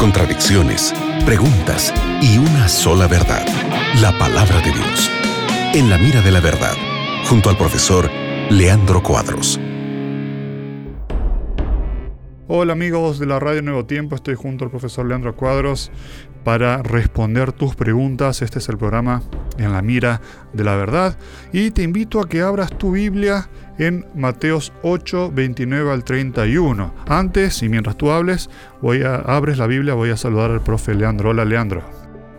contradicciones, preguntas y una sola verdad, la palabra de Dios. En la mira de la verdad, junto al profesor Leandro Cuadros. Hola amigos de la Radio Nuevo Tiempo, estoy junto al profesor Leandro Cuadros para responder tus preguntas. Este es el programa En la mira de la verdad y te invito a que abras tu Biblia en Mateos 8, 29 al 31. Antes y mientras tú hables, voy a, abres la Biblia, voy a saludar al profe Leandro. Hola Leandro.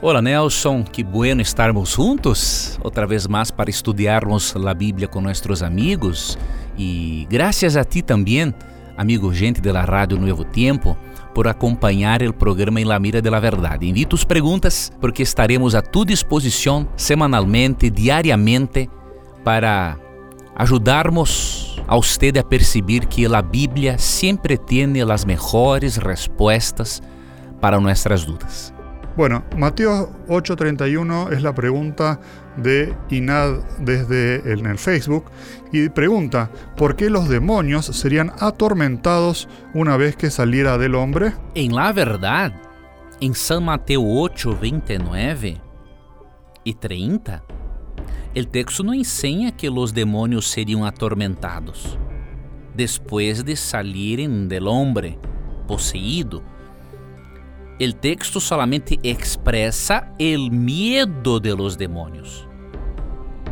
Hola Nelson, que bueno estarmos juntos otra vez más para estudiarmos la Biblia con nuestros amigos y gracias a ti también amigo gente de la Radio Nuevo Tiempo, por acompanhar o programa Em La Mira de la Verdade. Invito as perguntas porque estaremos a tu disposição semanalmente, diariamente, para ajudarmos a usted a perceber que a Bíblia sempre tem as melhores respostas para nossas dúvidas. Bueno, Mateo 8:31 es la pregunta de Inad desde el Facebook y pregunta, ¿por qué los demonios serían atormentados una vez que saliera del hombre? En la verdad, en San Mateo 8, 29 y 30, el texto no enseña que los demonios serían atormentados después de salirem del hombre poseído el texto solamente expresa el miedo de los demonios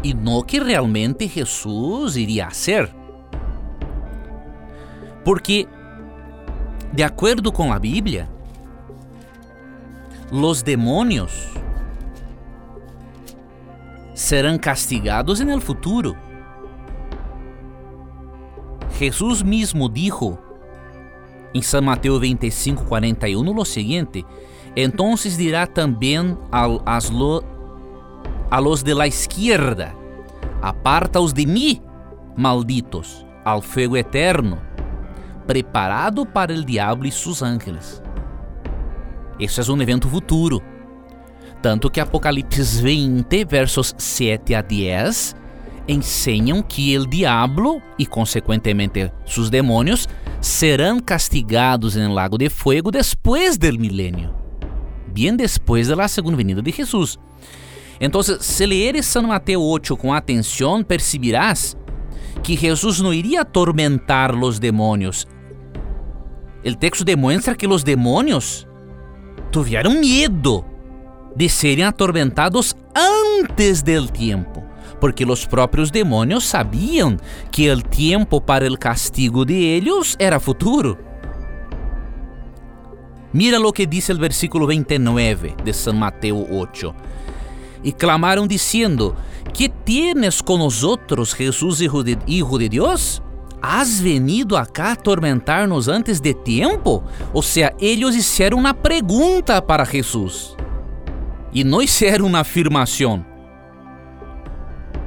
y no que realmente Jesús iría a hacer. Porque, de acuerdo com a Bíblia, los demonios serão castigados en el futuro. Jesús mismo dijo em São Mateus 25, 41, lo seguinte: Entonces dirá também a los de la izquierda: Aparta-os de mim, malditos, al fuego eterno, preparado para el diabo e seus ángeles. Isso é um evento futuro. Tanto que Apocalipse 20, versos 7 a 10, ensinam que o diabo e, consequentemente, seus demônios serão castigados em lago de fuego depois del milênio, bem depois da segunda venida de Jesus. Então, se leres São Mateus 8 com atenção, percebirás que Jesus não iria atormentar os demônios. O texto demonstra que os demônios tiveram medo de serem atormentados antes del tempo porque os próprios demônios sabiam que o tempo para o castigo de eles era futuro. Mira lo que dice el versículo 29 de San Mateo 8. Y clamaron diciendo, ¿qué tienes con nosotros, Jesús, hijo de, hijo de? ¿Has venido acá a atormentar-nos antes de tempo? Ou seja, eles hicieron uma pergunta para Jesus. E não hicieron uma afirmação.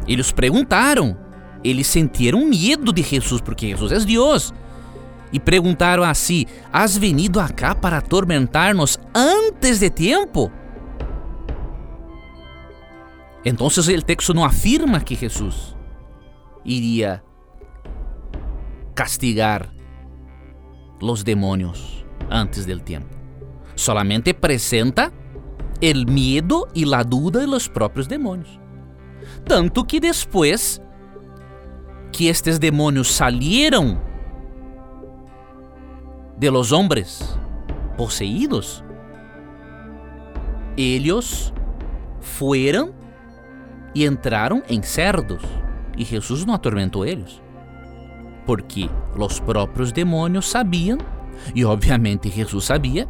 Eles perguntaram. Eles sentiram medo de Jesus, porque Jesus é Deus. E perguntaram a si: Has venido acá para atormentar-nos antes de tempo? Então, o texto não afirma que Jesus iria castigar os demônios antes del tempo. Solamente apresenta o medo e a dúvida de los próprios demônios. Tanto que depois que estes demônios salieron de los hombres poseídos, ellos fueron e entraram em cerdos. E Jesus não atormentou eles, porque os próprios demônios sabiam, e obviamente Jesus sabia,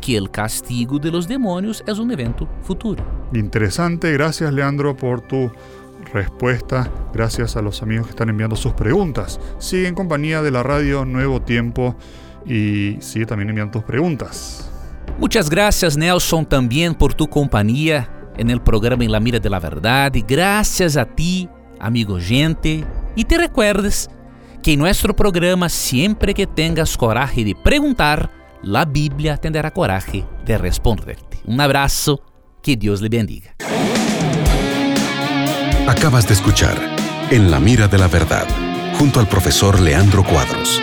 que o castigo de los demonios es un evento futuro. Interesante, gracias Leandro por tu respuesta, gracias a los amigos que están enviando sus preguntas. Sigue en compañía de la radio Nuevo Tiempo y sigue también enviando tus preguntas. Muchas gracias Nelson también por tu compañía en el programa En la Mira de la Verdad gracias a ti, amigo gente, y te recuerdes que en nuestro programa siempre que tengas coraje de preguntar, la Bíblia terá coragem de responder-te. Um abraço, que Deus lhe bendiga. Acabas de escuchar En la mira de la verdad, junto al profesor Leandro Cuadros.